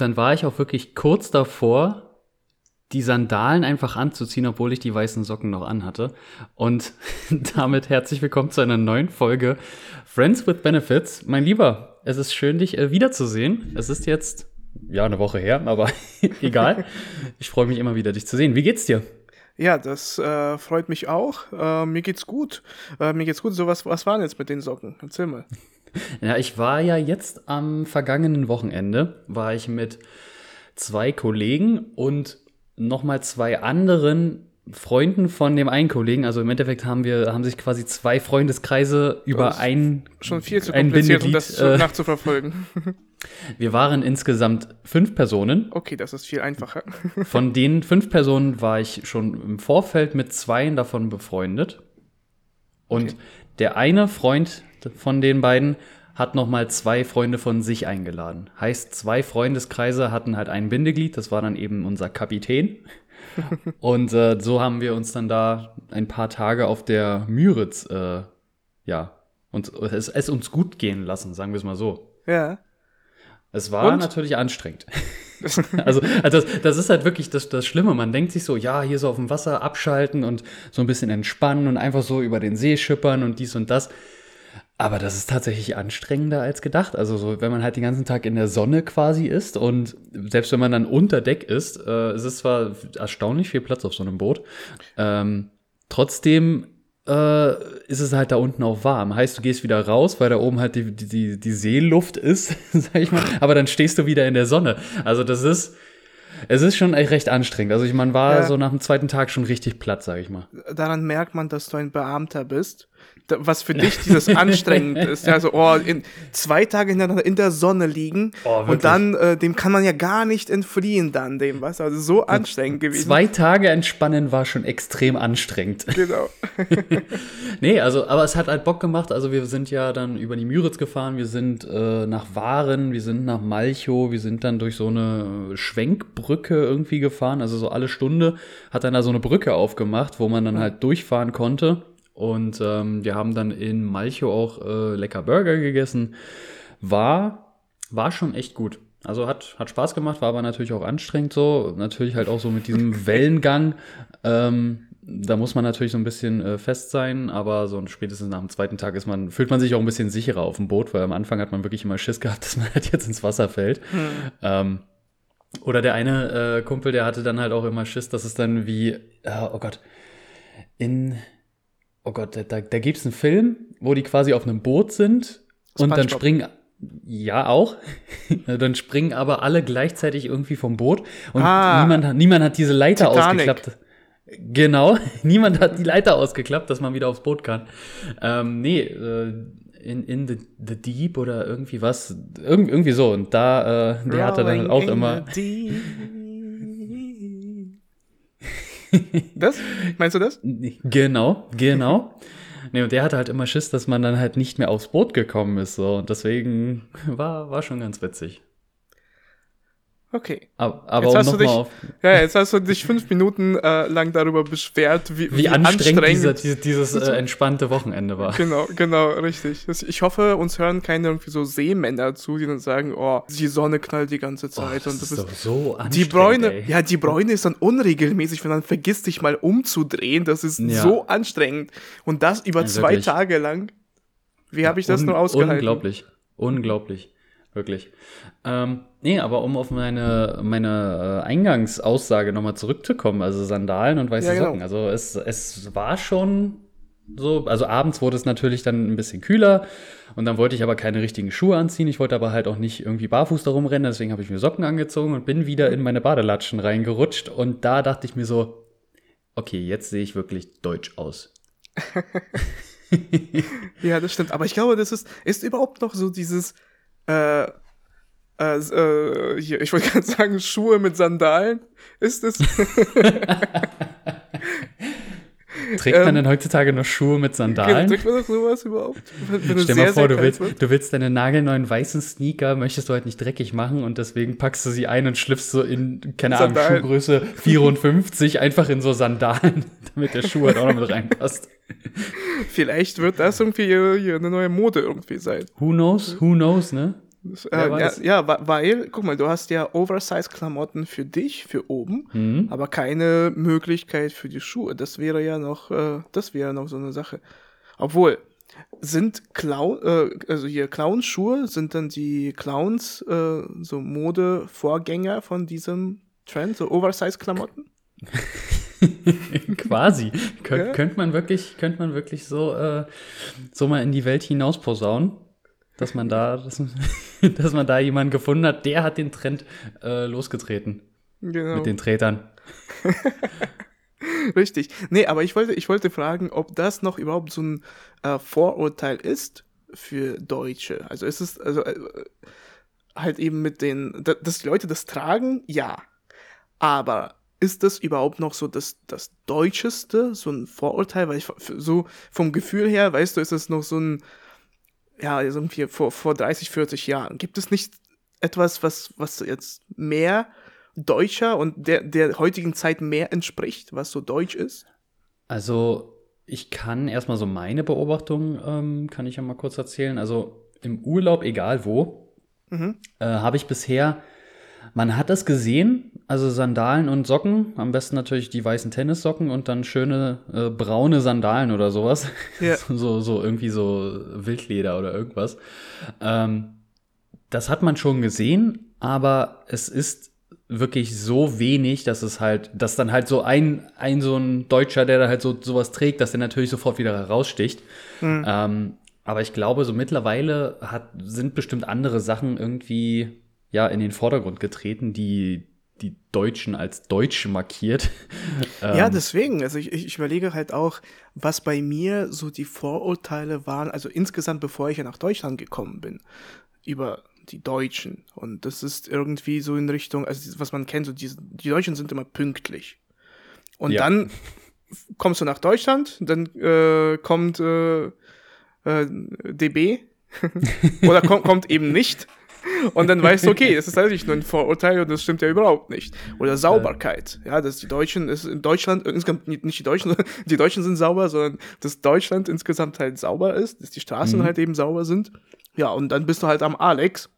Und dann war ich auch wirklich kurz davor, die Sandalen einfach anzuziehen, obwohl ich die weißen Socken noch anhatte. Und damit herzlich willkommen zu einer neuen Folge Friends with Benefits. Mein Lieber, es ist schön, dich äh, wiederzusehen. Es ist jetzt, ja, eine Woche her, aber egal. Ich freue mich immer wieder, dich zu sehen. Wie geht's dir? Ja, das äh, freut mich auch. Äh, mir geht's gut. Äh, mir geht's gut. So, was, was waren jetzt mit den Socken? Erzähl mal. Ja, ich war ja jetzt am vergangenen Wochenende, war ich mit zwei Kollegen und nochmal zwei anderen Freunden von dem einen Kollegen. Also im Endeffekt haben wir, haben sich quasi zwei Freundeskreise über ein Schon viel zu kompliziert, um das äh, nachzuverfolgen. Wir waren insgesamt fünf Personen. Okay, das ist viel einfacher. Von den fünf Personen war ich schon im Vorfeld mit zweien davon befreundet. Und okay. der eine Freund von den beiden hat nochmal zwei Freunde von sich eingeladen. Heißt, zwei Freundeskreise hatten halt ein Bindeglied, das war dann eben unser Kapitän. und äh, so haben wir uns dann da ein paar Tage auf der Müritz, äh, ja, und es, es, uns gut gehen lassen, sagen wir es mal so. Ja. Es war und? natürlich anstrengend. also, also das, das, ist halt wirklich das, das Schlimme. Man denkt sich so, ja, hier so auf dem Wasser abschalten und so ein bisschen entspannen und einfach so über den See schippern und dies und das. Aber das ist tatsächlich anstrengender als gedacht. Also so, wenn man halt den ganzen Tag in der Sonne quasi ist und selbst wenn man dann unter Deck ist, äh, es ist zwar erstaunlich viel Platz auf so einem Boot. Ähm, trotzdem äh, ist es halt da unten auch warm. Heißt, du gehst wieder raus, weil da oben halt die, die, die Seeluft ist, sag ich mal. Aber dann stehst du wieder in der Sonne. Also das ist, es ist schon recht anstrengend. Also ich, man war ja. so nach dem zweiten Tag schon richtig platt, sag ich mal. Daran merkt man, dass du ein Beamter bist was für dich dieses anstrengend ist. Ja, so, oh, in, zwei Tage hintereinander in der Sonne liegen oh, und dann, äh, dem kann man ja gar nicht entfliehen dann, dem, was? Also so anstrengend gewesen. Zwei Tage entspannen war schon extrem anstrengend. Genau. nee, also, aber es hat halt Bock gemacht. Also wir sind ja dann über die Müritz gefahren, wir sind äh, nach Waren, wir sind nach Malchow, wir sind dann durch so eine Schwenkbrücke irgendwie gefahren. Also so alle Stunde hat dann da so eine Brücke aufgemacht, wo man dann halt durchfahren konnte. Und ähm, wir haben dann in Malchow auch äh, lecker Burger gegessen. War, war schon echt gut. Also hat, hat Spaß gemacht, war aber natürlich auch anstrengend so. Natürlich halt auch so mit diesem Wellengang. Ähm, da muss man natürlich so ein bisschen äh, fest sein, aber so spätestens nach dem zweiten Tag ist man, fühlt man sich auch ein bisschen sicherer auf dem Boot, weil am Anfang hat man wirklich immer Schiss gehabt, dass man halt jetzt ins Wasser fällt. Hm. Ähm, oder der eine äh, Kumpel, der hatte dann halt auch immer Schiss, dass es dann wie, äh, oh Gott, in, oh Gott, da, da gibt es einen Film, wo die quasi auf einem Boot sind und dann springen, ja auch, dann springen aber alle gleichzeitig irgendwie vom Boot und ah, niemand, niemand hat diese Leiter Titanic. ausgeklappt. Genau, niemand hat die Leiter ausgeklappt, dass man wieder aufs Boot kann. Ähm, nee, äh, in, in the, the Deep oder irgendwie was, Irg irgendwie so. Und da, äh, der hatte dann auch immer. Das? Meinst du das? Genau, genau. Nee, und der hatte halt immer Schiss, dass man dann halt nicht mehr aufs Boot gekommen ist. So. Und deswegen war, war schon ganz witzig. Okay. Aber, aber jetzt, hast du dich, auf. ja, jetzt hast du dich fünf Minuten äh, lang darüber beschwert, wie, wie, wie anstrengend, anstrengend dieser, dieses äh, entspannte Wochenende war. Genau, genau, richtig. Ich hoffe, uns hören keine irgendwie so Seemänner zu, die dann sagen, oh, die Sonne knallt die ganze Zeit. Oh, das und du ist doch so anstrengend. Die Bräune, ey. ja, die Bräune ist dann unregelmäßig, wenn man vergisst, dich mal umzudrehen. Das ist ja. so anstrengend. Und das über ja, zwei Tage lang. Wie habe ich das nur ausgehalten? Unglaublich, unglaublich. Wirklich. Ähm, nee, aber um auf meine, meine äh, Eingangsaussage nochmal zurückzukommen, also Sandalen und weiße ja, genau. Socken. Also es, es war schon so, also abends wurde es natürlich dann ein bisschen kühler und dann wollte ich aber keine richtigen Schuhe anziehen. Ich wollte aber halt auch nicht irgendwie barfuß darum rennen, deswegen habe ich mir Socken angezogen und bin wieder in meine Badelatschen reingerutscht und da dachte ich mir so, okay, jetzt sehe ich wirklich deutsch aus. ja, das stimmt. Aber ich glaube, das ist, ist überhaupt noch so dieses, äh, äh, äh, hier, ich wollte gerade sagen, Schuhe mit Sandalen. Ist es? Trägt man ähm, denn heutzutage noch Schuhe mit Sandalen? Trägt man doch sowas überhaupt? Stell dir mal vor, du willst, du willst deine nagelneuen weißen Sneaker, möchtest du halt nicht dreckig machen und deswegen packst du sie ein und schlüpfst so in, keine Ahnung, Schuhgröße 54 einfach in so Sandalen, damit der Schuh halt auch noch mit reinpasst. Vielleicht wird das irgendwie eine neue Mode irgendwie sein. Who knows? Who knows, ne? Äh, ja, ja, weil, guck mal, du hast ja Oversize-Klamotten für dich, für oben, mhm. aber keine Möglichkeit für die Schuhe. Das wäre ja noch, äh, das wäre noch so eine Sache. Obwohl, sind Clown, äh, also hier Clownschuhe, sind dann die Clowns äh, so Modevorgänger von diesem Trend, so Oversize-Klamotten? Quasi. Kön ja? Könnte man wirklich, könnte man wirklich so, äh, so mal in die Welt hinaus posaunen, dass man da, dass, dass man da jemanden gefunden hat, der hat den Trend äh, losgetreten. Genau. Mit den Tretern. Richtig. Nee, aber ich wollte, ich wollte fragen, ob das noch überhaupt so ein äh, Vorurteil ist für Deutsche. Also ist es, also äh, halt eben mit den, dass die Leute das tragen, ja. Aber ist das überhaupt noch so das, das Deutscheste, so ein Vorurteil? Weil ich so vom Gefühl her, weißt du, ist es noch so ein, ja, irgendwie vor, vor 30, 40 Jahren. Gibt es nicht etwas, was, was jetzt mehr deutscher und der, der heutigen Zeit mehr entspricht, was so deutsch ist? Also, ich kann erstmal so meine Beobachtung, ähm, kann ich ja mal kurz erzählen. Also, im Urlaub, egal wo, mhm. äh, habe ich bisher man hat es gesehen, also Sandalen und Socken, am besten natürlich die weißen Tennissocken und dann schöne äh, braune Sandalen oder sowas. Ja. so, so irgendwie so Wildleder oder irgendwas. Ähm, das hat man schon gesehen, aber es ist wirklich so wenig, dass es halt, dass dann halt so ein, ein so ein Deutscher, der da halt so sowas trägt, dass der natürlich sofort wieder heraussticht. Mhm. Ähm, aber ich glaube, so mittlerweile hat, sind bestimmt andere Sachen irgendwie ja in den Vordergrund getreten, die die Deutschen als Deutsche markiert. ja, ähm, deswegen. Also ich, ich überlege halt auch, was bei mir so die Vorurteile waren, also insgesamt, bevor ich ja nach Deutschland gekommen bin, über die Deutschen. Und das ist irgendwie so in Richtung, also was man kennt, so die, die Deutschen sind immer pünktlich. Und ja. dann kommst du nach Deutschland, dann äh, kommt äh, äh, DB oder kommt, kommt eben nicht. Und dann weißt du, okay, das ist eigentlich nur ein Vorurteil und das stimmt ja überhaupt nicht. Oder Sauberkeit. Ja, dass die Deutschen, ist in Deutschland, insgesamt nicht die Deutschen, die Deutschen sind sauber, sondern dass Deutschland insgesamt halt sauber ist, dass die Straßen mhm. halt eben sauber sind. Ja, und dann bist du halt am Alex.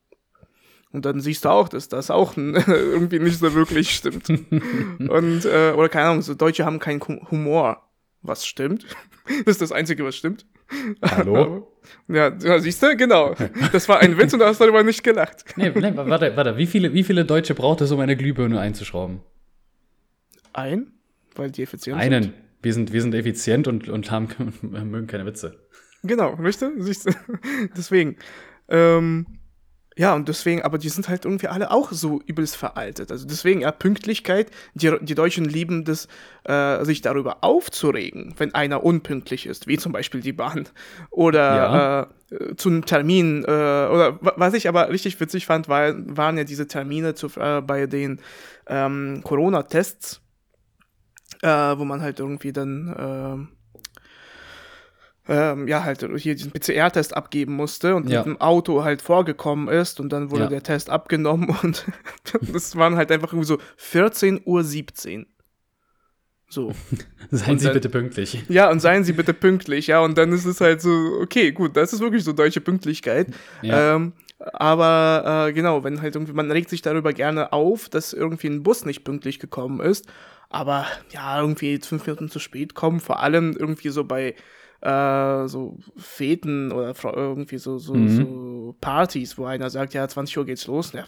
Und dann siehst du auch, dass das auch irgendwie nicht so wirklich stimmt. und, äh, oder keine Ahnung, so Deutsche haben keinen Humor. Was stimmt? Das ist das Einzige, was stimmt. Hallo? Ja, ja, siehst du, genau. Das war ein Witz und du hast darüber nicht gelacht. Nee, nee, warte, warte. Wie viele, wie viele Deutsche braucht es, um eine Glühbirne einzuschrauben? Ein? Weil die effizient Einen. sind. Einen. Wir sind, wir sind effizient und, und haben, mögen keine Witze. Genau, weißt du? Siehst du? Deswegen. Ähm, ja, und deswegen, aber die sind halt irgendwie alle auch so übelst veraltet. Also deswegen, ja, Pünktlichkeit, die, die Deutschen lieben das, äh, sich darüber aufzuregen, wenn einer unpünktlich ist, wie zum Beispiel die Bahn. Oder ja. äh, zu einem Termin, äh, oder was ich aber richtig witzig fand, war, waren ja diese Termine zu, äh, bei den ähm, Corona-Tests, äh, wo man halt irgendwie dann äh, ähm, ja, halt hier diesen PCR-Test abgeben musste und ja. mit dem Auto halt vorgekommen ist und dann wurde ja. der Test abgenommen und das waren halt einfach irgendwie so 14.17 Uhr. So. seien Sie bitte pünktlich. Ja, und seien Sie bitte pünktlich, ja, und dann ist es halt so, okay, gut, das ist wirklich so deutsche Pünktlichkeit. Ja. Ähm, aber äh, genau, wenn halt irgendwie, man regt sich darüber gerne auf, dass irgendwie ein Bus nicht pünktlich gekommen ist. Aber ja, irgendwie fünf Minuten zu spät kommen, vor allem irgendwie so bei äh, so Feten oder irgendwie so, so, mhm. so Partys, wo einer sagt, ja, 20 Uhr geht's los. Ja,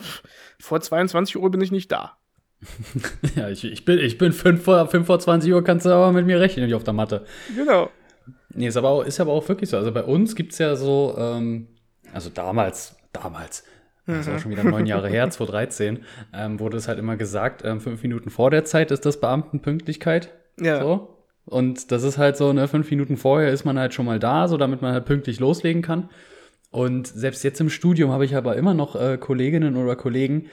vor 22 Uhr bin ich nicht da. ja, ich, ich bin, ich bin 5 vor, 5 vor 20 Uhr, kannst du aber mit mir rechnen, nicht auf der Matte. Genau. Nee, ist aber auch, ist aber auch wirklich so. Also bei uns gibt es ja so, ähm, also damals, damals, das war mhm. schon wieder neun Jahre her, 2013, ähm, wurde es halt immer gesagt, ähm, fünf Minuten vor der Zeit ist das Beamtenpünktlichkeit. Ja. So. Und das ist halt so, ne, fünf Minuten vorher ist man halt schon mal da, so damit man halt pünktlich loslegen kann. Und selbst jetzt im Studium habe ich aber immer noch äh, Kolleginnen oder Kollegen,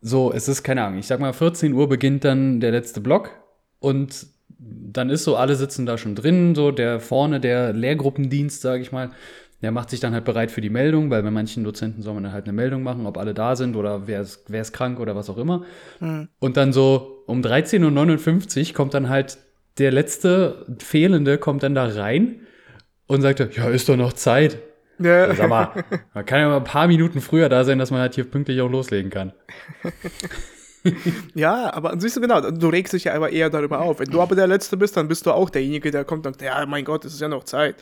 so, es ist keine Ahnung, ich sag mal, 14 Uhr beginnt dann der letzte Block und dann ist so, alle sitzen da schon drin, so der vorne, der Lehrgruppendienst, sage ich mal, der macht sich dann halt bereit für die Meldung, weil bei manchen Dozenten soll man dann halt eine Meldung machen, ob alle da sind oder wer ist, wer ist krank oder was auch immer. Mhm. Und dann so um 13.59 Uhr kommt dann halt der letzte Fehlende kommt dann da rein und sagt, ja, ist doch noch Zeit. Ja. Sag mal, man kann ja mal ein paar Minuten früher da sein, dass man halt hier pünktlich auch loslegen kann. ja, aber siehst du genau, du regst dich ja aber eher darüber auf. Wenn du aber der Letzte bist, dann bist du auch derjenige, der kommt und sagt, ja, mein Gott, es ist ja noch Zeit.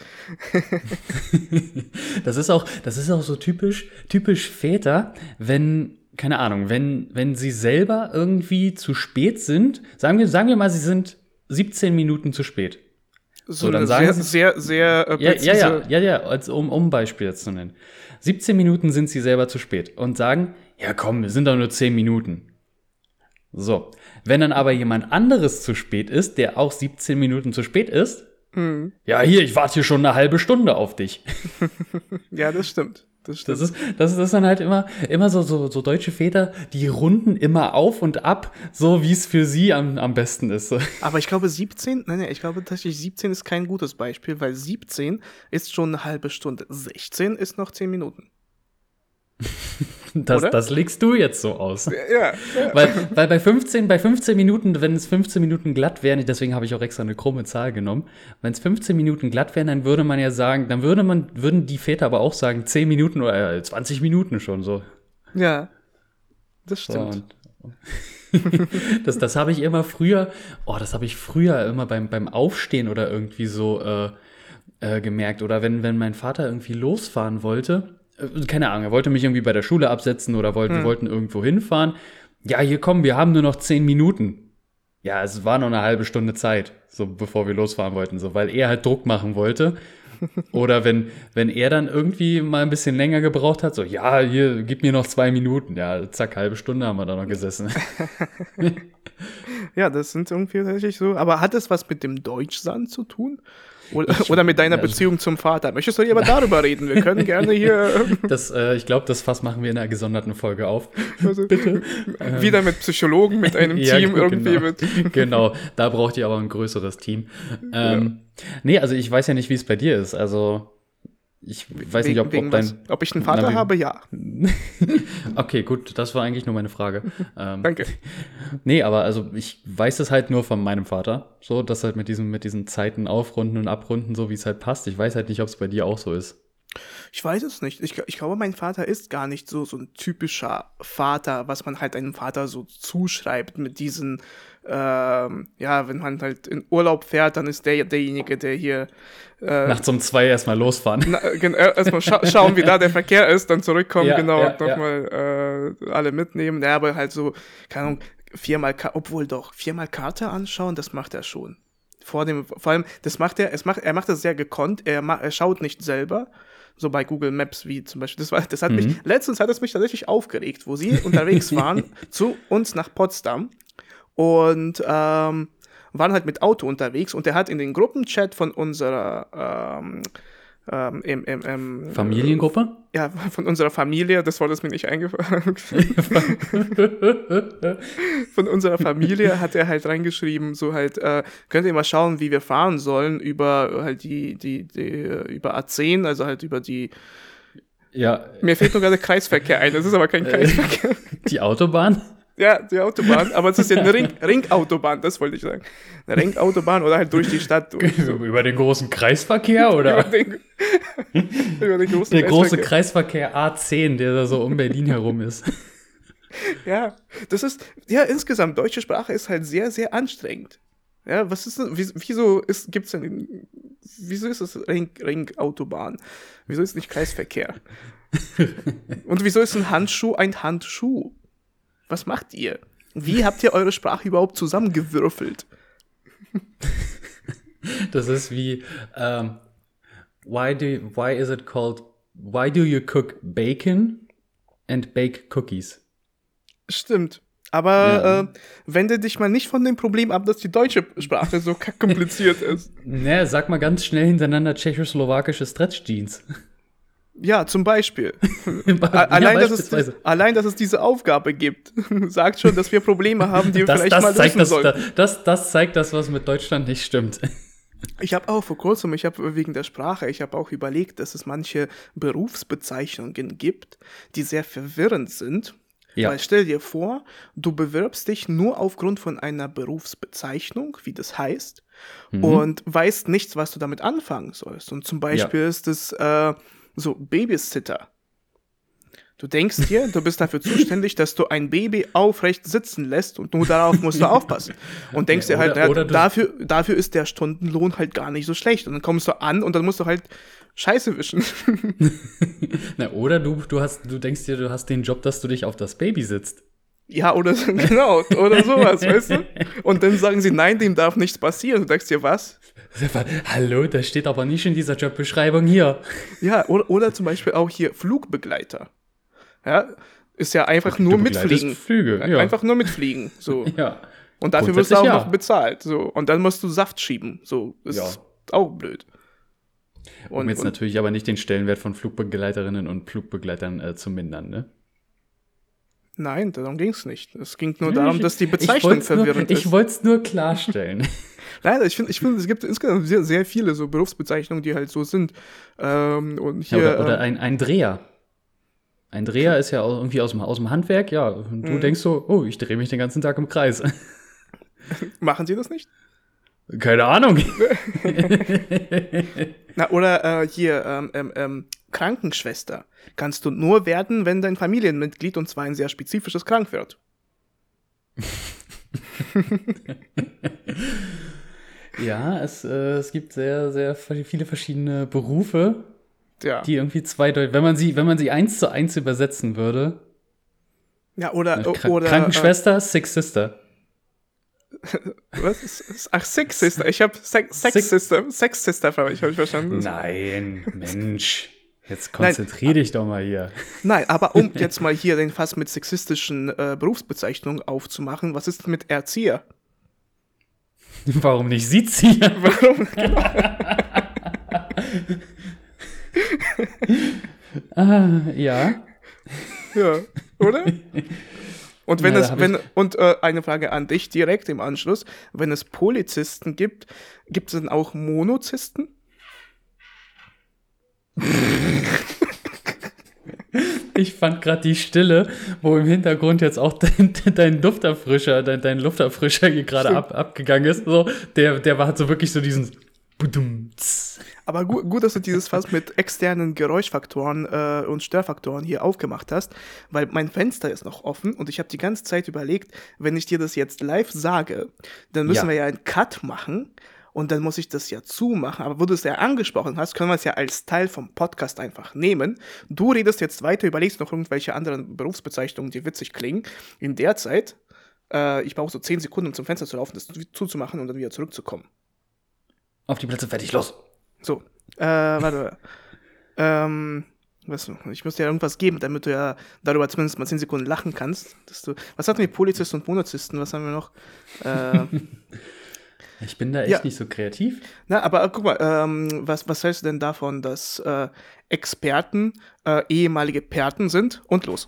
das ist auch, das ist auch so typisch, typisch Väter, wenn, keine Ahnung, wenn, wenn sie selber irgendwie zu spät sind, sagen wir, sagen wir mal, sie sind 17 Minuten zu spät. So, so dann sagen sehr, sie, sehr, sehr äh, ja, ja, ja, ja, als, um, um Beispiel zu nennen. 17 Minuten sind sie selber zu spät und sagen, ja komm, es sind doch nur 10 Minuten. So, wenn dann aber jemand anderes zu spät ist, der auch 17 Minuten zu spät ist, mhm. ja hier, ich warte hier schon eine halbe Stunde auf dich. ja, das stimmt. Das, das, ist, das ist dann halt immer, immer so, so, so deutsche Väter, die runden immer auf und ab, so wie es für sie am, am besten ist. Aber ich glaube 17, nein, nein, ich glaube tatsächlich 17 ist kein gutes Beispiel, weil 17 ist schon eine halbe Stunde. 16 ist noch 10 Minuten. Das, das legst du jetzt so aus. Ja, ja. Weil, weil bei 15, bei 15 Minuten, wenn es 15 Minuten glatt wären, deswegen habe ich auch extra eine krumme Zahl genommen, wenn es 15 Minuten glatt wären, dann würde man ja sagen, dann würde man, würden die Väter aber auch sagen, 10 Minuten oder 20 Minuten schon so. Ja. Das stimmt. So, das das habe ich immer früher, oh, das habe ich früher immer beim, beim Aufstehen oder irgendwie so äh, äh, gemerkt. Oder wenn, wenn mein Vater irgendwie losfahren wollte, äh, keine Ahnung, er wollte mich irgendwie bei der Schule absetzen oder wollte, hm. wir wollten irgendwo hinfahren. Ja, hier kommen, wir haben nur noch zehn Minuten. Ja, es war noch eine halbe Stunde Zeit, so bevor wir losfahren wollten, so, weil er halt Druck machen wollte. Oder wenn, wenn er dann irgendwie mal ein bisschen länger gebraucht hat, so, ja, hier, gib mir noch zwei Minuten. Ja, zack, halbe Stunde haben wir da noch gesessen. ja, das sind irgendwie tatsächlich so. Aber hat es was mit dem Deutschsand zu tun? Oder, oder mit deiner also, Beziehung zum Vater. Möchtest du lieber darüber reden? Wir können gerne hier. Das, äh, ich glaube, das Fass machen wir in einer gesonderten Folge auf. Also, Bitte. Wieder mit Psychologen, mit einem ja, Team irgendwie. Genau. Mit. genau, da braucht ihr aber ein größeres Team. Ähm, ja. Nee, also ich weiß ja nicht, wie es bei dir ist. Also ich weiß wegen, nicht, ob, ob dein. Ob ich einen Vater na, habe, ja. okay, gut, das war eigentlich nur meine Frage. Ähm, Danke. Nee, aber also ich weiß es halt nur von meinem Vater, so, dass halt mit diesem, mit diesen Zeiten aufrunden und abrunden, so wie es halt passt. Ich weiß halt nicht, ob es bei dir auch so ist. Ich weiß es nicht. Ich, ich glaube, mein Vater ist gar nicht so, so ein typischer Vater, was man halt einem Vater so zuschreibt mit diesen ähm, ja, wenn man halt in Urlaub fährt, dann ist der derjenige, der hier äh, nachts um zwei erstmal losfahren. Na, äh, erstmal scha schauen, wie da der Verkehr ist, dann zurückkommen, ja, genau, ja, und nochmal ja. äh, alle mitnehmen. Ja, aber halt so, keine Ahnung, viermal, obwohl doch, viermal Karte anschauen, das macht er schon. Vor dem, vor allem, das macht er, es macht, er macht das sehr gekonnt, er, er schaut nicht selber, so bei Google Maps wie zum Beispiel. Das, war, das hat mhm. mich, letztens hat es mich tatsächlich aufgeregt, wo sie unterwegs waren zu uns nach Potsdam und ähm, waren halt mit Auto unterwegs und er hat in den Gruppenchat von unserer ähm, ähm, im, im, im, Familiengruppe? Ja, von unserer Familie, das Wort ist mir nicht eingefallen. von unserer Familie hat er halt reingeschrieben, so halt, äh, könnt ihr mal schauen, wie wir fahren sollen über halt die, die, die, über A10, also halt über die ja. Mir fehlt nur gerade Kreisverkehr ein, das ist aber kein äh, Kreisverkehr. Die Autobahn? Ja, die Autobahn, aber es ist ja eine Ring, Ringautobahn, das wollte ich sagen. Eine Ringautobahn oder halt durch die Stadt. Durch. Über den großen Kreisverkehr, oder? über, den, über den großen Der große Kreisverkehr A10, der da so um Berlin herum ist. Ja, das ist, ja, insgesamt, deutsche Sprache ist halt sehr, sehr anstrengend. Ja, was ist denn, wieso ist, gibt's denn, wieso ist es Ring, Ringautobahn? Wieso ist nicht Kreisverkehr? Und wieso ist ein Handschuh ein Handschuh? Was macht ihr? Wie habt ihr eure Sprache überhaupt zusammengewürfelt? Das ist wie, um, ähm, why, do, why is it called, why do you cook bacon and bake cookies? Stimmt. Aber ja. äh, wende dich mal nicht von dem Problem ab, dass die deutsche Sprache so kompliziert ist. Naja, sag mal ganz schnell hintereinander tschechoslowakische Stretch Jeans. Ja, zum Beispiel. allein, dass es, allein, dass es diese Aufgabe gibt, sagt schon, dass wir Probleme haben, die wir das, vielleicht das mal lösen das, sollten. Das, das zeigt das, was mit Deutschland nicht stimmt. Ich habe auch vor kurzem, ich habe wegen der Sprache, ich habe auch überlegt, dass es manche Berufsbezeichnungen gibt, die sehr verwirrend sind. Ja. Weil stell dir vor, du bewirbst dich nur aufgrund von einer Berufsbezeichnung, wie das heißt, mhm. und weißt nichts, was du damit anfangen sollst. Und zum Beispiel ja. ist es äh, So, Babysitter. Du denkst dir, du bist dafür zuständig, dass du ein Baby aufrecht sitzen lässt und nur darauf musst du aufpassen. Und denkst ja, dir halt, oder, ja, dafür, dafür ist der Stundenlohn halt gar nicht so schlecht. Und dann kommst du an und dann musst du halt Scheiße wischen. Na, oder du, du, hast, du denkst dir, du hast den Job, dass du dich auf das Baby sitzt. Ja, oder so, genau, oder sowas, weißt du? Und dann sagen sie, nein, dem darf nichts passieren. Du denkst dir, was? Hallo, das steht aber nicht in dieser Jobbeschreibung hier. Ja, oder, oder zum Beispiel auch hier Flugbegleiter. Ja, ist ja einfach nur mitfliegen. Flüge, ja. Einfach nur mitfliegen. So. ja. Und dafür wirst du auch ja. noch bezahlt. So. Und dann musst du Saft schieben. So, ist ja. auch blöd. Und, um jetzt und, natürlich aber nicht den Stellenwert von Flugbegleiterinnen und Flugbegleitern äh, zu mindern, ne? Nein, darum ging es nicht. Es ging nur darum, dass die Bezeichnung verwirrend nur, ist. Ich wollte es nur klarstellen. Nein, ich finde, ich find, es gibt insgesamt sehr, sehr viele so Berufsbezeichnungen, die halt so sind. Ähm, und hier, ja, oder, oder ähm, ein, ein Dreher. Ein Dreher ist ja irgendwie aus dem, aus dem Handwerk, ja. Und du mhm. denkst so, oh, ich drehe mich den ganzen Tag im Kreis. Machen Sie das nicht? Keine Ahnung. Na, oder äh, hier, ähm, ähm, ähm, Krankenschwester. Kannst du nur werden, wenn dein Familienmitglied, und zwar ein sehr spezifisches, krank wird. ja, es, äh, es gibt sehr, sehr viele verschiedene Berufe, ja. die irgendwie zweideutig, wenn man sie, wenn man sie eins zu eins übersetzen würde. Ja, oder, Krank oder Krankenschwester, äh, Six Sister. Was? Ach, Sex Sister. Ich habe Sex, Sex Six Sister. Sex Sister habe ich verstanden. Nein, Mensch. Jetzt konzentrier dich doch mal hier. Nein, aber um jetzt mal hier den Fass mit sexistischen äh, Berufsbezeichnungen aufzumachen, was ist mit Erzieher? Warum nicht Siezieher? Warum? Genau. ah, ja. Ja, oder? Und wenn ja, es, wenn, und äh, eine Frage an dich direkt im Anschluss, wenn es Polizisten gibt, gibt es dann auch Monozisten? Ich fand gerade die Stille, wo im Hintergrund jetzt auch dein, dein Lufterfrischer, dein, dein Lufterfrischer hier gerade ab, abgegangen ist. So, der, der war halt so wirklich so diesen aber gut, gut, dass du dieses Fass mit externen Geräuschfaktoren äh, und Störfaktoren hier aufgemacht hast, weil mein Fenster ist noch offen und ich habe die ganze Zeit überlegt, wenn ich dir das jetzt live sage, dann müssen ja. wir ja einen Cut machen und dann muss ich das ja zumachen. Aber wo du es ja angesprochen hast, können wir es ja als Teil vom Podcast einfach nehmen. Du redest jetzt weiter, überlegst noch irgendwelche anderen Berufsbezeichnungen, die witzig klingen. In der Zeit, äh, ich brauche so 10 Sekunden, um zum Fenster zu laufen, das zuzumachen und dann wieder zurückzukommen. Auf die Plätze, fertig, los! So, äh, warte. ähm, was, ich muss dir ja irgendwas geben, damit du ja darüber zumindest mal 10 Sekunden lachen kannst. Dass du, was hatten wir? Polizisten und Monozisten, was haben wir noch? Äh, ich bin da echt ja. nicht so kreativ. Na, aber äh, guck mal, ähm, was, was hältst du denn davon, dass äh, Experten äh, ehemalige Perten sind? Und los.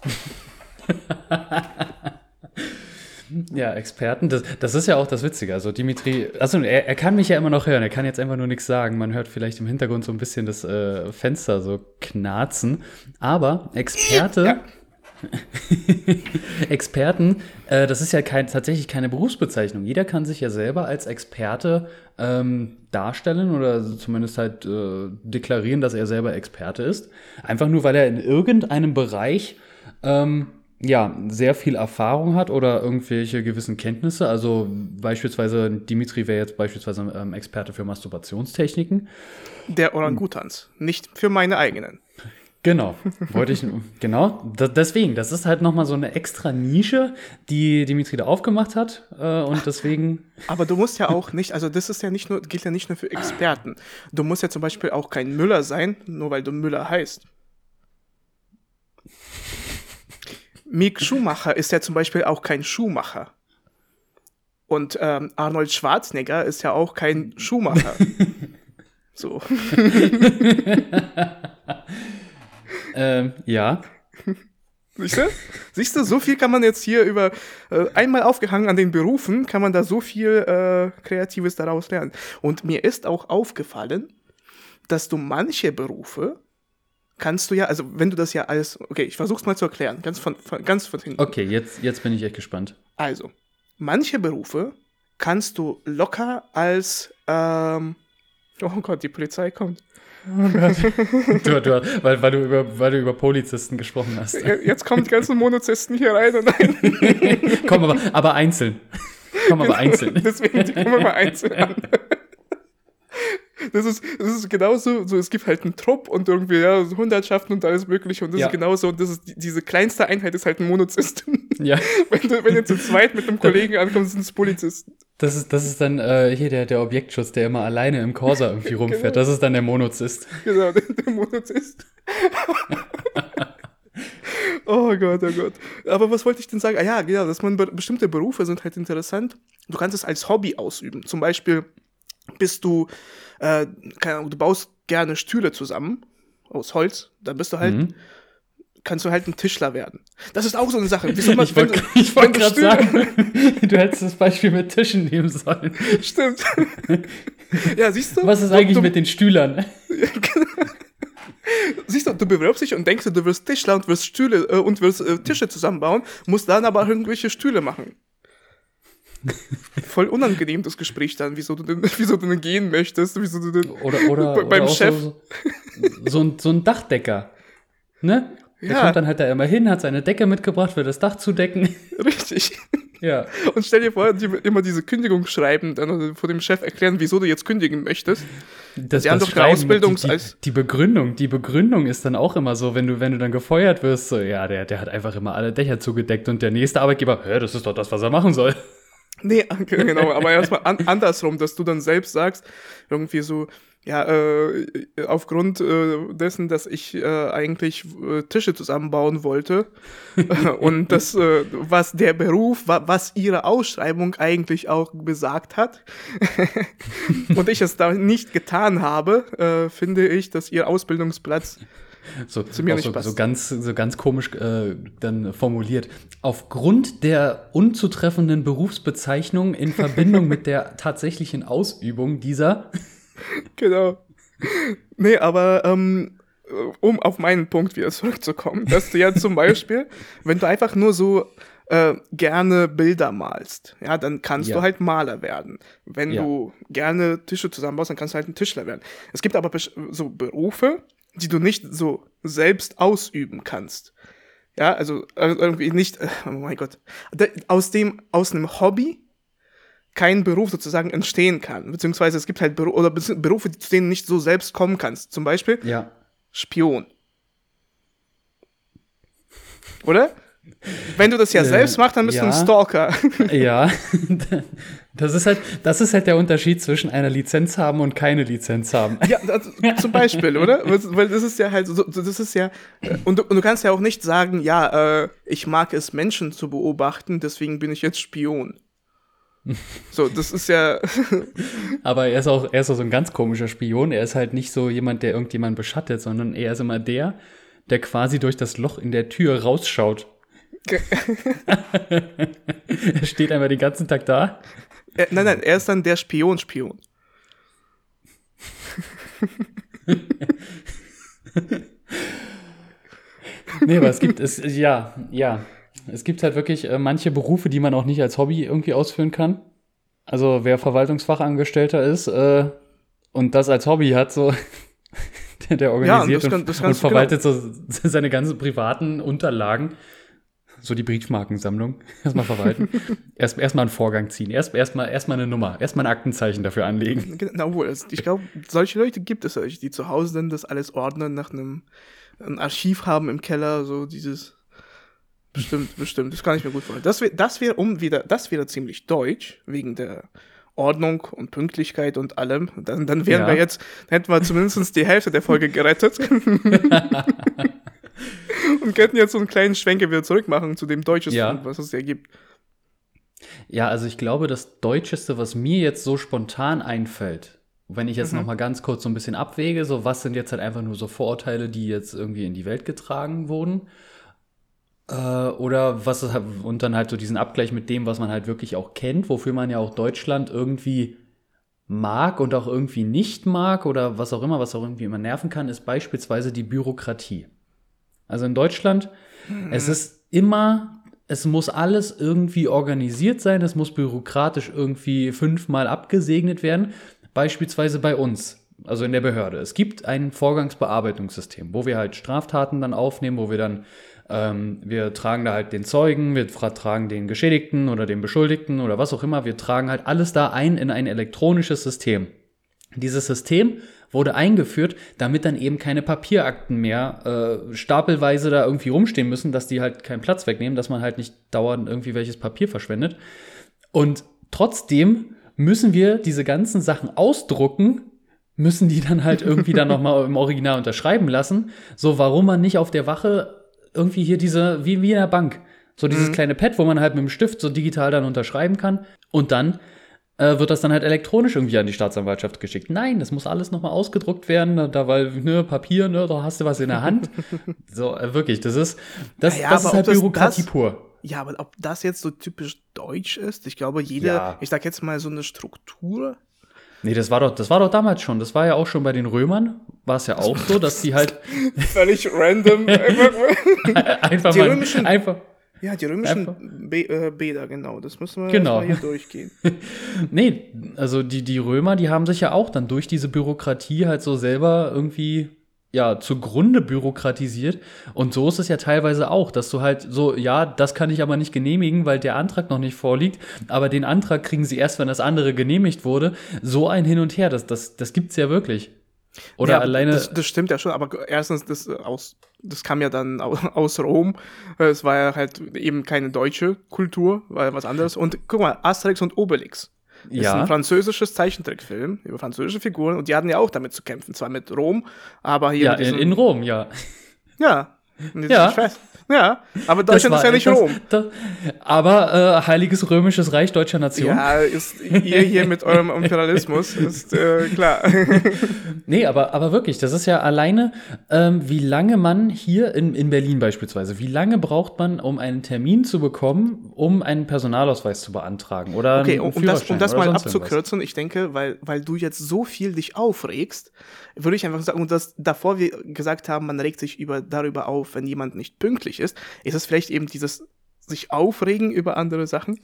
Ja, Experten. Das, das ist ja auch das Witzige. Also Dimitri, also er, er kann mich ja immer noch hören, er kann jetzt einfach nur nichts sagen. Man hört vielleicht im Hintergrund so ein bisschen das äh, Fenster so knarzen. Aber Experte. Ja. Experten, äh, das ist ja kein, tatsächlich keine Berufsbezeichnung. Jeder kann sich ja selber als Experte ähm, darstellen oder zumindest halt äh, deklarieren, dass er selber Experte ist. Einfach nur, weil er in irgendeinem Bereich ähm, ja, sehr viel Erfahrung hat oder irgendwelche gewissen Kenntnisse. Also beispielsweise, Dimitri wäre jetzt beispielsweise ähm, Experte für Masturbationstechniken. Der Orangutans, nicht für meine eigenen. Genau, wollte ich, genau, da, deswegen, das ist halt nochmal so eine extra Nische, die Dimitri da aufgemacht hat äh, und deswegen. Aber du musst ja auch nicht, also das ist ja nicht nur, gilt ja nicht nur für Experten. Du musst ja zum Beispiel auch kein Müller sein, nur weil du Müller heißt. Mick Schumacher ist ja zum Beispiel auch kein Schuhmacher. Und ähm, Arnold Schwarzenegger ist ja auch kein Schuhmacher. so. ähm, ja. Siehst du? Siehst du, so viel kann man jetzt hier über, äh, einmal aufgehangen an den Berufen, kann man da so viel äh, Kreatives daraus lernen. Und mir ist auch aufgefallen, dass du manche Berufe kannst du ja, also wenn du das ja alles, okay, ich versuch's mal zu erklären, ganz von, von ganz von hinten. Okay, jetzt, jetzt bin ich echt gespannt. Also, manche Berufe kannst du locker als, ähm, Oh Gott, die Polizei kommt. Oh Gott. du, du, weil, weil, du über, weil du über Polizisten gesprochen hast. Jetzt kommen die ganzen Monozisten hier rein und rein. Komm, aber, aber einzeln. Komm aber einzeln. Deswegen, die kommen aber einzeln an. Das ist, das ist genauso, so, es gibt halt einen Trupp und irgendwie, ja, Hundertschaften und alles mögliche und das ja. ist genauso, und das ist, diese kleinste Einheit ist halt ein Monozist. Ja. wenn, du, wenn du zu zweit mit einem Kollegen ankommst, sind es Polizisten. Das ist, das ist dann äh, hier der, der Objektschutz, der immer alleine im Corsa irgendwie rumfährt. Genau. Das ist dann der Monozist. Genau, der, der Monozist. oh Gott, oh Gott. Aber was wollte ich denn sagen? Ah ja, genau, dass man be bestimmte Berufe sind halt interessant. Du kannst es als Hobby ausüben. Zum Beispiel bist du, äh, keine Ahnung, du baust gerne Stühle zusammen aus Holz, dann bist du halt, mhm. kannst du halt ein Tischler werden. Das ist auch so eine Sache. Man, ich wollte wollt gerade sagen, du hättest das Beispiel mit Tischen nehmen sollen. Stimmt. ja, siehst du? Was ist eigentlich du, mit den Stühlern? Siehst du, du bewirbst dich und denkst, du wirst Tischler und wirst Stühle äh, und wirst äh, Tische zusammenbauen, musst dann aber irgendwelche Stühle machen. Voll unangenehm das Gespräch dann, wieso du denn, wieso du denn gehen möchtest, wieso du denn oder, oder, beim oder Chef. So, so, ein, so ein Dachdecker. Ne? Der ja. kommt dann halt da immer hin, hat seine Decke mitgebracht, für das Dach zu decken. Richtig. Ja. Und stell dir vor, die immer diese Kündigung schreiben, dann vor dem Chef erklären, wieso du jetzt kündigen möchtest. Das, die haben doch eine Ausbildung die, die, die, Begründung, die Begründung ist dann auch immer so, wenn du, wenn du dann gefeuert wirst, so, ja, der, der hat einfach immer alle Dächer zugedeckt und der nächste Arbeitgeber, hä, das ist doch das, was er machen soll. Nee, genau, aber erstmal an, andersrum, dass du dann selbst sagst, irgendwie so, ja, äh, aufgrund äh, dessen, dass ich äh, eigentlich äh, Tische zusammenbauen wollte und das, äh, was der Beruf, wa was ihre Ausschreibung eigentlich auch besagt hat und ich es da nicht getan habe, äh, finde ich, dass ihr Ausbildungsplatz so, zu mir so, so ganz, so ganz komisch äh, dann formuliert. Aufgrund der unzutreffenden Berufsbezeichnung in Verbindung mit der tatsächlichen Ausübung dieser. Genau. Nee, aber ähm, um auf meinen Punkt wieder zurückzukommen, dass du ja zum Beispiel, wenn du einfach nur so äh, gerne Bilder malst, ja, dann kannst ja. du halt Maler werden. Wenn ja. du gerne Tische zusammenbaust, dann kannst du halt ein Tischler werden. Es gibt aber so Berufe, die du nicht so selbst ausüben kannst. Ja, also, also irgendwie nicht, äh, oh mein Gott, aus dem, aus einem Hobby kein Beruf sozusagen entstehen kann. Beziehungsweise es gibt halt Beru oder Berufe, zu denen nicht so selbst kommen kannst. Zum Beispiel ja. Spion. Oder? Wenn du das ja äh, selbst machst, dann bist ja, du ein Stalker. Ja, das ist halt, das ist halt der Unterschied zwischen einer Lizenz haben und keine Lizenz haben. Ja, das, zum Beispiel, oder? Weil das ist ja halt, so, das ist ja, und du, und du kannst ja auch nicht sagen, ja, äh, ich mag es, Menschen zu beobachten, deswegen bin ich jetzt Spion. So, das ist ja. Aber er ist auch, er ist auch so ein ganz komischer Spion. Er ist halt nicht so jemand, der irgendjemand beschattet, sondern er ist immer der, der quasi durch das Loch in der Tür rausschaut er steht einfach den ganzen Tag da. Er, nein, nein, er ist dann der Spion-Spion. nee, aber es gibt, es, ja, ja. Es gibt halt wirklich äh, manche Berufe, die man auch nicht als Hobby irgendwie ausführen kann. Also wer Verwaltungsfachangestellter ist äh, und das als Hobby hat, so der, der organisiert ja, und, kann, und, und verwaltet genau. so seine ganzen privaten Unterlagen so die Briefmarkensammlung erstmal verwalten. erst erstmal einen Vorgang ziehen, erst erstmal erstmal eine Nummer, erstmal ein Aktenzeichen dafür anlegen. Genau, wohl. Ich glaube, solche Leute gibt es solche, die zu Hause dann das alles ordnen, nach einem ein Archiv haben im Keller, so dieses bestimmt, bestimmt. Das kann ich mir gut vorstellen. Das wäre das wäre um wieder das wäre ziemlich deutsch wegen der Ordnung und Pünktlichkeit und allem. Dann, dann wären ja. wir jetzt, hätten wir zumindest die Hälfte der Folge gerettet. und könnten jetzt so einen kleinen Schwenke wieder zurückmachen zu dem Deutschesten, ja. was es ja gibt. Ja, also ich glaube, das Deutscheste, was mir jetzt so spontan einfällt, wenn ich jetzt mhm. noch mal ganz kurz so ein bisschen abwäge, so was sind jetzt halt einfach nur so Vorurteile, die jetzt irgendwie in die Welt getragen wurden, äh, oder was ist halt, und dann halt so diesen Abgleich mit dem, was man halt wirklich auch kennt, wofür man ja auch Deutschland irgendwie mag und auch irgendwie nicht mag oder was auch immer, was auch irgendwie immer nerven kann, ist beispielsweise die Bürokratie. Also in Deutschland, mhm. es ist immer, es muss alles irgendwie organisiert sein, es muss bürokratisch irgendwie fünfmal abgesegnet werden. Beispielsweise bei uns. also in der Behörde. Es gibt ein Vorgangsbearbeitungssystem, wo wir halt Straftaten dann aufnehmen, wo wir dann ähm, wir tragen da halt den Zeugen, wir tragen den Geschädigten oder den Beschuldigten oder was auch immer. Wir tragen halt alles da ein in ein elektronisches System. Dieses System wurde eingeführt, damit dann eben keine Papierakten mehr äh, stapelweise da irgendwie rumstehen müssen, dass die halt keinen Platz wegnehmen, dass man halt nicht dauernd irgendwie welches Papier verschwendet. Und trotzdem müssen wir diese ganzen Sachen ausdrucken, müssen die dann halt irgendwie dann nochmal im Original unterschreiben lassen. So, warum man nicht auf der Wache irgendwie hier diese, wie, wie in der Bank, so dieses mhm. kleine Pad, wo man halt mit dem Stift so digital dann unterschreiben kann und dann äh, wird das dann halt elektronisch irgendwie an die Staatsanwaltschaft geschickt. Nein, das muss alles nochmal ausgedruckt werden, da weil, ne, Papier, ne, da hast du was in der Hand. so, äh, wirklich, das ist, das, ja, das ist halt Bürokratie das, pur. Ja, aber ob das jetzt so typisch deutsch ist, ich glaube, jede, ja. ich sag jetzt mal so eine Struktur. Nee, das war doch, das war doch damals schon. Das war ja auch schon bei den Römern, war es ja auch so, dass die halt. Völlig random. einfach die mal, römischen, einfach. Ja, die römischen äh, Bäder, genau. Das müssen wir genau. hier durchgehen. nee, also die, die Römer, die haben sich ja auch dann durch diese Bürokratie halt so selber irgendwie ja, zugrunde bürokratisiert. Und so ist es ja teilweise auch, dass du halt so, ja, das kann ich aber nicht genehmigen, weil der Antrag noch nicht vorliegt, aber den Antrag kriegen sie erst, wenn das andere genehmigt wurde. So ein Hin und Her, das, das, das gibt's ja wirklich. Oder ja, alleine. Das, das, stimmt ja schon, aber erstens, das, aus, das kam ja dann aus Rom. Es war ja halt eben keine deutsche Kultur, war ja was anderes. Und guck mal, Asterix und Obelix. Ja. Ist ein französisches Zeichentrickfilm über französische Figuren und die hatten ja auch damit zu kämpfen, zwar mit Rom, aber hier. Ja, in, in Rom, ja. Ja. Ja. Ja, aber Deutschland ist ja nicht das, Rom. Das, aber äh, Heiliges Römisches Reich deutscher Nation. Ja, ist ihr hier mit eurem Imperialismus, ist äh, klar. nee, aber, aber wirklich, das ist ja alleine, ähm, wie lange man hier in, in Berlin beispielsweise, wie lange braucht man, um einen Termin zu bekommen, um einen Personalausweis zu beantragen? Oder okay, um, um das, um das mal abzukürzen, ich denke, weil, weil du jetzt so viel dich aufregst, würde ich einfach sagen, und das davor wir gesagt haben, man regt sich über, darüber auf, wenn jemand nicht pünktlich ist, ist es vielleicht eben dieses sich aufregen über andere Sachen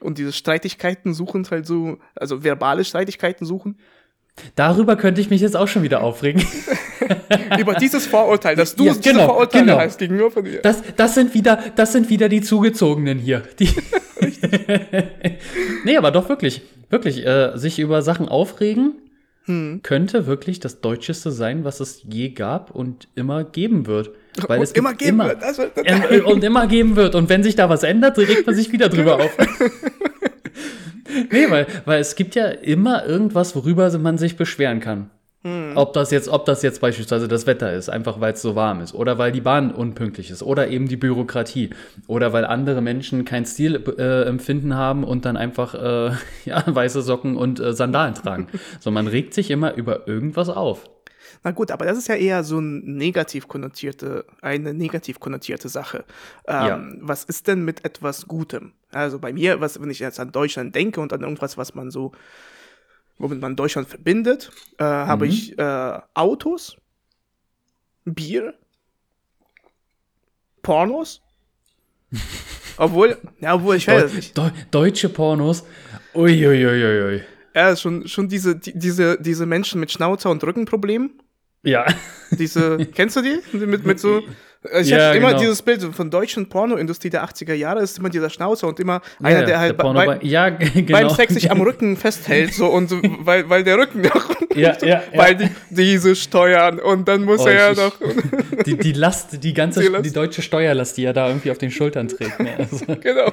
und diese Streitigkeiten suchen, halt so, also verbale Streitigkeiten suchen. Darüber könnte ich mich jetzt auch schon wieder aufregen. Über dieses Vorurteil, dass du ja, genau, diese Vorurteile genau. hast gegenüber von dir. Das, das, sind wieder, das sind wieder die Zugezogenen hier. Die nee, aber doch wirklich, wirklich, äh, sich über Sachen aufregen, hm. könnte wirklich das Deutscheste sein, was es je gab und immer geben wird. Weil und es immer geben immer, wird. Das wird äh, und immer geben wird. Und wenn sich da was ändert, regt man sich wieder drüber auf. nee, weil, weil es gibt ja immer irgendwas, worüber man sich beschweren kann. Hm. Ob das jetzt, ob das jetzt beispielsweise das Wetter ist, einfach weil es so warm ist, oder weil die Bahn unpünktlich ist, oder eben die Bürokratie, oder weil andere Menschen kein Stilempfinden äh, haben und dann einfach äh, ja, weiße Socken und äh, Sandalen tragen. so, man regt sich immer über irgendwas auf. Na gut, aber das ist ja eher so ein negativ konnotierte, eine negativ konnotierte Sache. Ähm, ja. Was ist denn mit etwas Gutem? Also bei mir, was, wenn ich jetzt an Deutschland denke und an irgendwas, was man so womit man Deutschland verbindet, äh, mhm. habe ich äh, Autos, Bier, Pornos. obwohl, ja, obwohl ich weiß nicht. De deutsche Pornos. Uiuiuiui. Ui, ui, ui. Ja, schon, schon diese, die, diese, diese Menschen mit Schnauzer und Rückenproblemen. Ja. Diese, kennst du die? Mit, mit so, ich ja, habe immer genau. dieses Bild von deutschen Pornoindustrie der 80er Jahre, ist immer dieser Schnauzer und immer ja, einer, der halt der bei, ja, genau. beim Sex sich am Rücken festhält, so und so, weil, weil der Rücken noch, ja, ja, weil die, diese steuern und dann muss oh, er ja noch. Die, die Last, die ganze, die, die, deutsche Steuerlast, die er da irgendwie auf den Schultern trägt. Ne? Also. genau.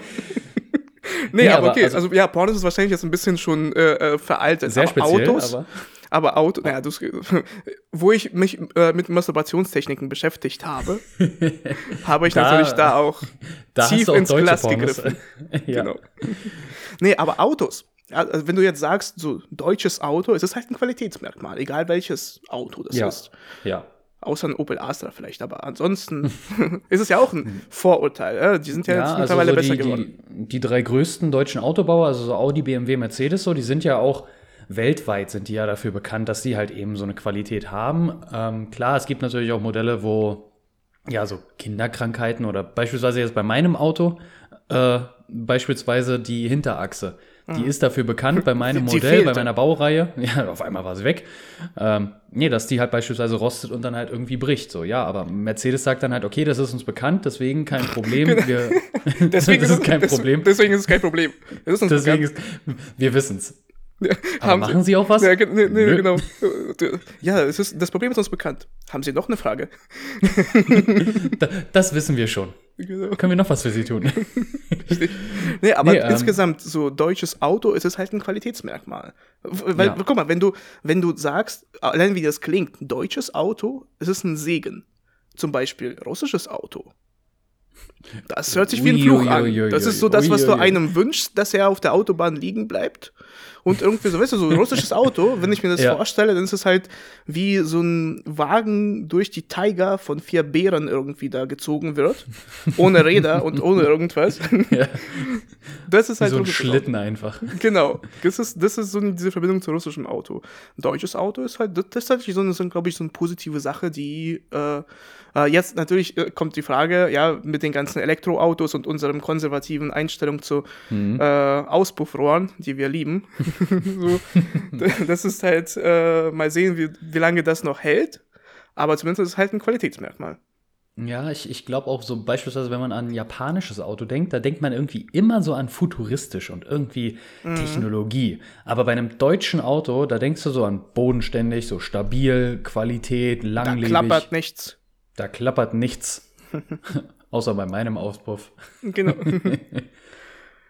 Nee, aber, aber okay, also, also, ja, Pornos ist wahrscheinlich jetzt ein bisschen schon äh, äh veraltet. Sehr aber speziell, Autos, aber aber Auto, naja, das, wo ich mich äh, mit Masturbationstechniken beschäftigt habe, habe ich da, natürlich da auch da tief ins Glas Pornos. gegriffen. ja. Genau. Nee, aber Autos. Also wenn du jetzt sagst, so deutsches Auto, ist es halt ein Qualitätsmerkmal, egal welches Auto das ja. ist. Ja. Außer ein Opel Astra vielleicht, aber ansonsten ist es ja auch ein Vorurteil. Ja? Die sind ja, ja jetzt also mittlerweile also so besser die, geworden. Die, die drei größten deutschen Autobauer, also so Audi, BMW, Mercedes, so, die sind ja auch weltweit sind die ja dafür bekannt, dass sie halt eben so eine Qualität haben. Ähm, klar, es gibt natürlich auch Modelle, wo ja so Kinderkrankheiten oder beispielsweise jetzt bei meinem Auto äh, beispielsweise die Hinterachse. Die mhm. ist dafür bekannt bei meinem Modell, bei meiner Baureihe. Ja, auf einmal war sie weg. Ähm, nee, dass die halt beispielsweise rostet und dann halt irgendwie bricht. So, ja, aber Mercedes sagt dann halt, okay, das ist uns bekannt, deswegen kein Problem. Wir, deswegen das ist kein Problem. Deswegen ist es kein Problem. Das ist uns deswegen ist, wir wissen Ja, machen Sie, Sie, auch was? Ja, nee, nee, genau. Ja, es ist, das Problem ist uns bekannt. Haben Sie noch eine Frage? das wissen wir schon. Genau. Können wir noch was für Sie tun? nee, aber nee, ähm, insgesamt, so deutsches Auto ist es halt ein Qualitätsmerkmal. Weil, ja. guck mal, wenn du, wenn du sagst, allein wie das klingt, deutsches Auto, es ist ein Segen. Zum Beispiel russisches Auto. Das hört sich wie ein Fluch an. Das ist so das, was du einem wünschst, dass er auf der Autobahn liegen bleibt und irgendwie so, weißt du, so ein russisches Auto, wenn ich mir das ja. vorstelle, dann ist es halt wie so ein Wagen durch die Taiga von vier Bären irgendwie da gezogen wird. Ohne Räder und ohne irgendwas. Ja. Das ist halt so ein Schlitten Auto. einfach. Genau. Das ist, das ist so diese Verbindung zu russischem Auto. Ein deutsches Auto ist halt, das ist halt so eine, so, glaube ich, so eine positive Sache, die äh, äh, jetzt natürlich äh, kommt die Frage, ja, mit den ganzen Elektroautos und unserem konservativen Einstellung zu mhm. äh, Auspuffrohren, die wir lieben. so, das ist halt, äh, mal sehen, wie, wie lange das noch hält. Aber zumindest ist es halt ein Qualitätsmerkmal. Ja, ich, ich glaube auch so beispielsweise, wenn man an ein japanisches Auto denkt, da denkt man irgendwie immer so an futuristisch und irgendwie mhm. Technologie. Aber bei einem deutschen Auto, da denkst du so an bodenständig, so stabil, Qualität, langlebig. Da klappert nichts. Da klappert nichts. Außer bei meinem Auspuff. Genau.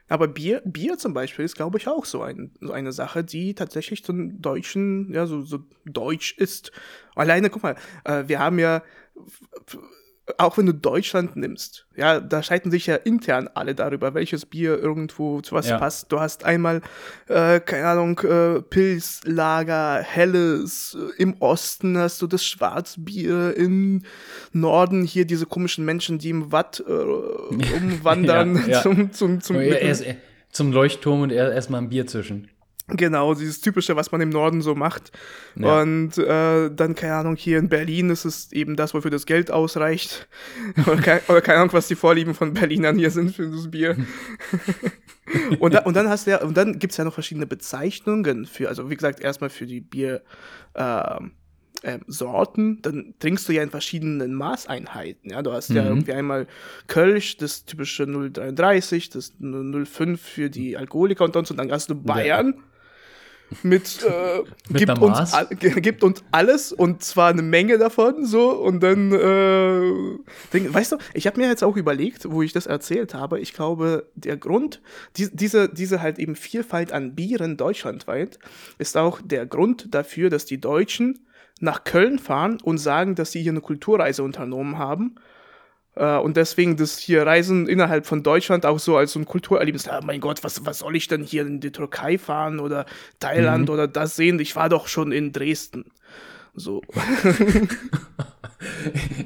Aber Bier, Bier zum Beispiel ist, glaube ich, auch so, ein, so eine Sache, die tatsächlich zum Deutschen, ja, so, so deutsch ist. Alleine, guck mal, äh, wir haben ja auch wenn du Deutschland nimmst, ja, da scheiden sich ja intern alle darüber, welches Bier irgendwo zu was ja. passt. Du hast einmal, äh, keine Ahnung, äh, Pilzlager, Helles, äh, im Osten hast du das Schwarzbier, im Norden hier diese komischen Menschen, die im Watt äh, umwandern ja, ja. zum, zum, zum, erst, zum Leuchtturm und erstmal ein Bier zwischen. Genau, dieses typische, was man im Norden so macht. Ja. Und äh, dann, keine Ahnung, hier in Berlin ist es eben das, wofür das Geld ausreicht. oder, keine, oder, keine, Ahnung, was die Vorlieben von Berlinern hier sind für das Bier. und, da, und dann hast du ja, und dann gibt's ja noch verschiedene Bezeichnungen für, also wie gesagt, erstmal für die Bier. Äh, ähm, Sorten, dann trinkst du ja in verschiedenen Maßeinheiten. Ja, du hast mhm. ja irgendwie einmal Kölsch, das typische 0,33, das 0,5 für die Alkoholiker und und dann hast du Bayern. Ja mit, äh, mit gibt, uns, gibt uns alles und zwar eine Menge davon so und dann äh, denk, weißt du, ich habe mir jetzt auch überlegt, wo ich das erzählt habe, ich glaube, der Grund, die, diese, diese halt eben Vielfalt an Bieren deutschlandweit ist auch der Grund dafür, dass die Deutschen nach Köln fahren und sagen, dass sie hier eine Kulturreise unternommen haben und deswegen das hier Reisen innerhalb von Deutschland auch so als so ein Kulturerlebnis. Ah, mein Gott, was, was soll ich denn hier in die Türkei fahren oder Thailand mhm. oder das sehen? Ich war doch schon in Dresden. So.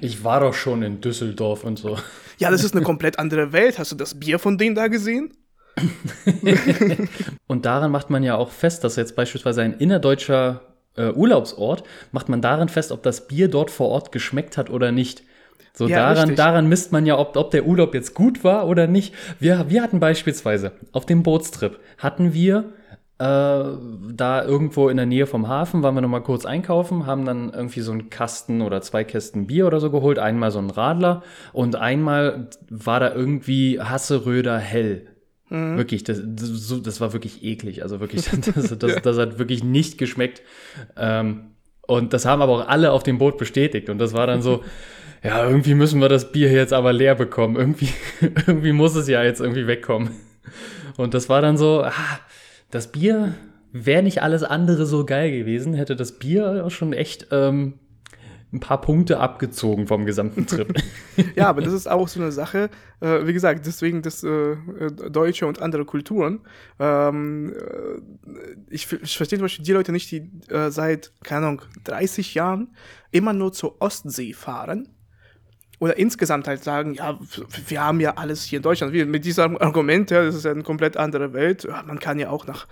ich war doch schon in Düsseldorf und so. Ja, das ist eine komplett andere Welt. Hast du das Bier von denen da gesehen? und daran macht man ja auch fest, dass jetzt beispielsweise ein innerdeutscher äh, Urlaubsort, macht man daran fest, ob das Bier dort vor Ort geschmeckt hat oder nicht. So ja, daran, daran misst man ja, ob, ob der Urlaub jetzt gut war oder nicht. Wir, wir hatten beispielsweise auf dem Bootstrip hatten wir äh, da irgendwo in der Nähe vom Hafen, waren wir nochmal kurz einkaufen, haben dann irgendwie so einen Kasten oder zwei Kästen Bier oder so geholt, einmal so einen Radler und einmal war da irgendwie Hasseröder hell. Mhm. Wirklich, das, das, das, war wirklich eklig. Also wirklich, das, das, das hat wirklich nicht geschmeckt. Ähm, und das haben aber auch alle auf dem Boot bestätigt. Und das war dann so, ja, irgendwie müssen wir das Bier jetzt aber leer bekommen. Irgendwie, irgendwie muss es ja jetzt irgendwie wegkommen. Und das war dann so, ah, das Bier wäre nicht alles andere so geil gewesen, hätte das Bier schon echt ähm, ein paar Punkte abgezogen vom gesamten Trip. ja, aber das ist auch so eine Sache, äh, wie gesagt, deswegen das äh, äh Deutsche und andere Kulturen. Ähm, äh, ich, ich verstehe zum Beispiel die Leute nicht, die äh, seit, keine Ahnung, 30 Jahren immer nur zur Ostsee fahren oder insgesamt halt sagen, ja, wir haben ja alles hier in Deutschland. Wie mit diesem Argument, ja, das ist ja eine komplett andere Welt. Ja, man kann ja auch nach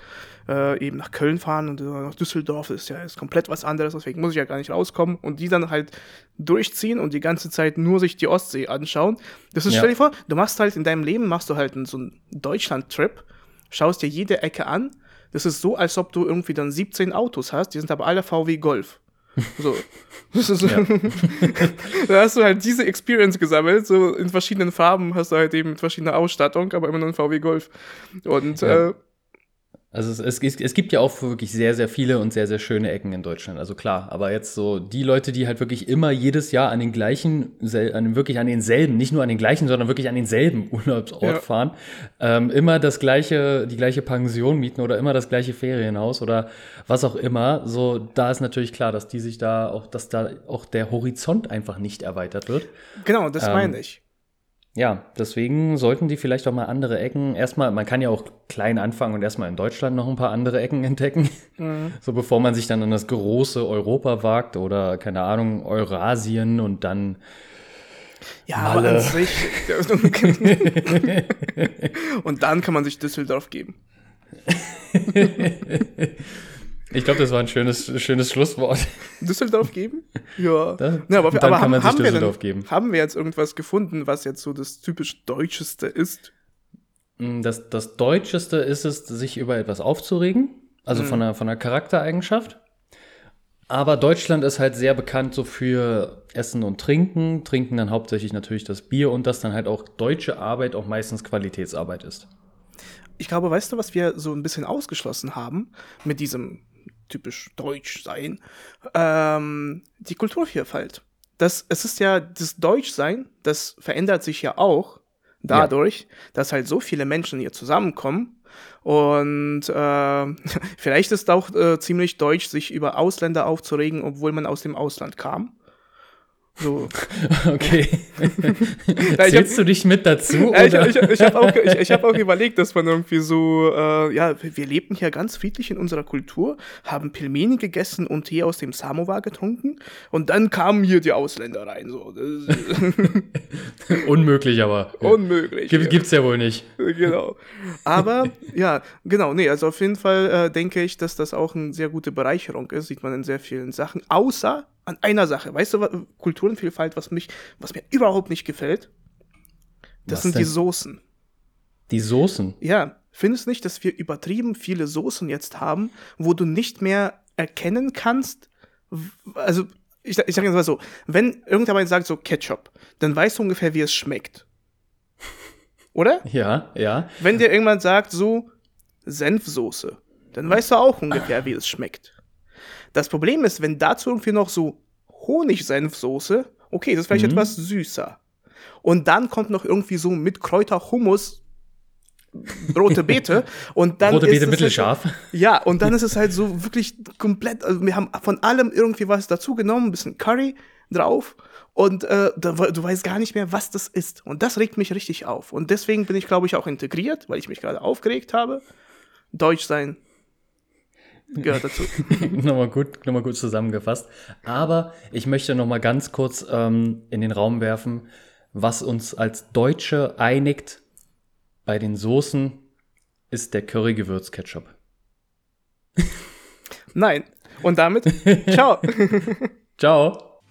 äh, eben nach Köln fahren und äh, nach Düsseldorf das ist ja ist komplett was anderes, deswegen muss ich ja gar nicht rauskommen und die dann halt durchziehen und die ganze Zeit nur sich die Ostsee anschauen. Das ist, ja. stell dir vor, du machst halt in deinem Leben, machst du halt einen, so einen Deutschland-Trip, schaust dir jede Ecke an. Das ist so, als ob du irgendwie dann 17 Autos hast, die sind aber alle VW Golf. So. Ist, ja. da hast du halt diese Experience gesammelt, so in verschiedenen Farben hast du halt eben verschiedene Ausstattung, aber immer nur ein VW Golf. Und ja. äh, also es, es, es, gibt ja auch wirklich sehr, sehr viele und sehr, sehr schöne Ecken in Deutschland. Also klar, aber jetzt so die Leute, die halt wirklich immer jedes Jahr an den gleichen, an, wirklich an denselben, nicht nur an den gleichen, sondern wirklich an denselben Urlaubsort ja. fahren, ähm, immer das gleiche, die gleiche Pension mieten oder immer das gleiche Ferienhaus oder was auch immer. So, da ist natürlich klar, dass die sich da auch, dass da auch der Horizont einfach nicht erweitert wird. Genau, das ähm, meine ich. Ja, deswegen sollten die vielleicht auch mal andere Ecken. Erstmal, man kann ja auch klein anfangen und erstmal in Deutschland noch ein paar andere Ecken entdecken. Mhm. So bevor man sich dann an das große Europa wagt oder, keine Ahnung, Eurasien und dann. Ja, Malle. aber an sich. und dann kann man sich Düsseldorf geben. Ich glaube, das war ein schönes, schönes Schlusswort. Düsseldorf geben? Ja. Da, ja aber, aber haben, haben, wir denn, geben. haben wir jetzt irgendwas gefunden, was jetzt so das typisch Deutscheste ist? Mm, das, das Deutscheste ist es, sich über etwas aufzuregen. Also mhm. von, einer, von einer Charaktereigenschaft. Aber Deutschland ist halt sehr bekannt so für Essen und Trinken. Trinken dann hauptsächlich natürlich das Bier und dass dann halt auch deutsche Arbeit auch meistens Qualitätsarbeit ist. Ich glaube, weißt du, was wir so ein bisschen ausgeschlossen haben mit diesem typisch deutsch sein, ähm, die Kulturvielfalt. Das, es ist ja das Deutschsein, das verändert sich ja auch dadurch, ja. dass halt so viele Menschen hier zusammenkommen. Und äh, vielleicht ist auch äh, ziemlich deutsch, sich über Ausländer aufzuregen, obwohl man aus dem Ausland kam. So. Okay. ja, Zählst hab, du dich mit dazu? Ja, ich, ich, ich habe auch, ich hab auch überlegt, dass man irgendwie so, äh, ja, wir lebten hier ganz friedlich in unserer Kultur, haben Pilmeni gegessen und Tee aus dem Samovar getrunken und dann kamen hier die Ausländer rein. So. Unmöglich, aber. Unmöglich. Gibt, ja. Gibt's ja wohl nicht. Genau. Aber, ja, genau, nee, also auf jeden Fall äh, denke ich, dass das auch eine sehr gute Bereicherung ist, sieht man in sehr vielen Sachen, außer an einer Sache. Weißt du, was, Kulturenvielfalt, was mich, was mir überhaupt nicht gefällt? Das was sind denn? die Soßen. Die Soßen? Ja. Findest du nicht, dass wir übertrieben viele Soßen jetzt haben, wo du nicht mehr erkennen kannst? Also, ich, ich sage jetzt mal so, wenn irgendjemand sagt so Ketchup, dann weißt du ungefähr, wie es schmeckt. Oder? Ja, ja. Wenn dir irgendwann sagt so Senfsoße, dann weißt du auch ungefähr, wie es schmeckt. Das Problem ist, wenn dazu irgendwie noch so Honigsenfsoße, okay, das ist vielleicht mhm. etwas süßer. Und dann kommt noch irgendwie so mit Kräuter Hummus rote Beete und dann rote Beete mittelscharf. Halt, ja, und dann ist es halt so wirklich komplett, also wir haben von allem irgendwie was dazu genommen, ein bisschen Curry drauf und äh, du weißt gar nicht mehr, was das ist. Und das regt mich richtig auf. Und deswegen bin ich, glaube ich, auch integriert, weil ich mich gerade aufgeregt habe. Deutsch sein gehört dazu. nochmal, gut, nochmal gut zusammengefasst. Aber ich möchte nochmal ganz kurz ähm, in den Raum werfen, was uns als Deutsche einigt bei den Soßen, ist der Curry-Gewürz-Ketchup. Nein. Und damit, ciao. ciao.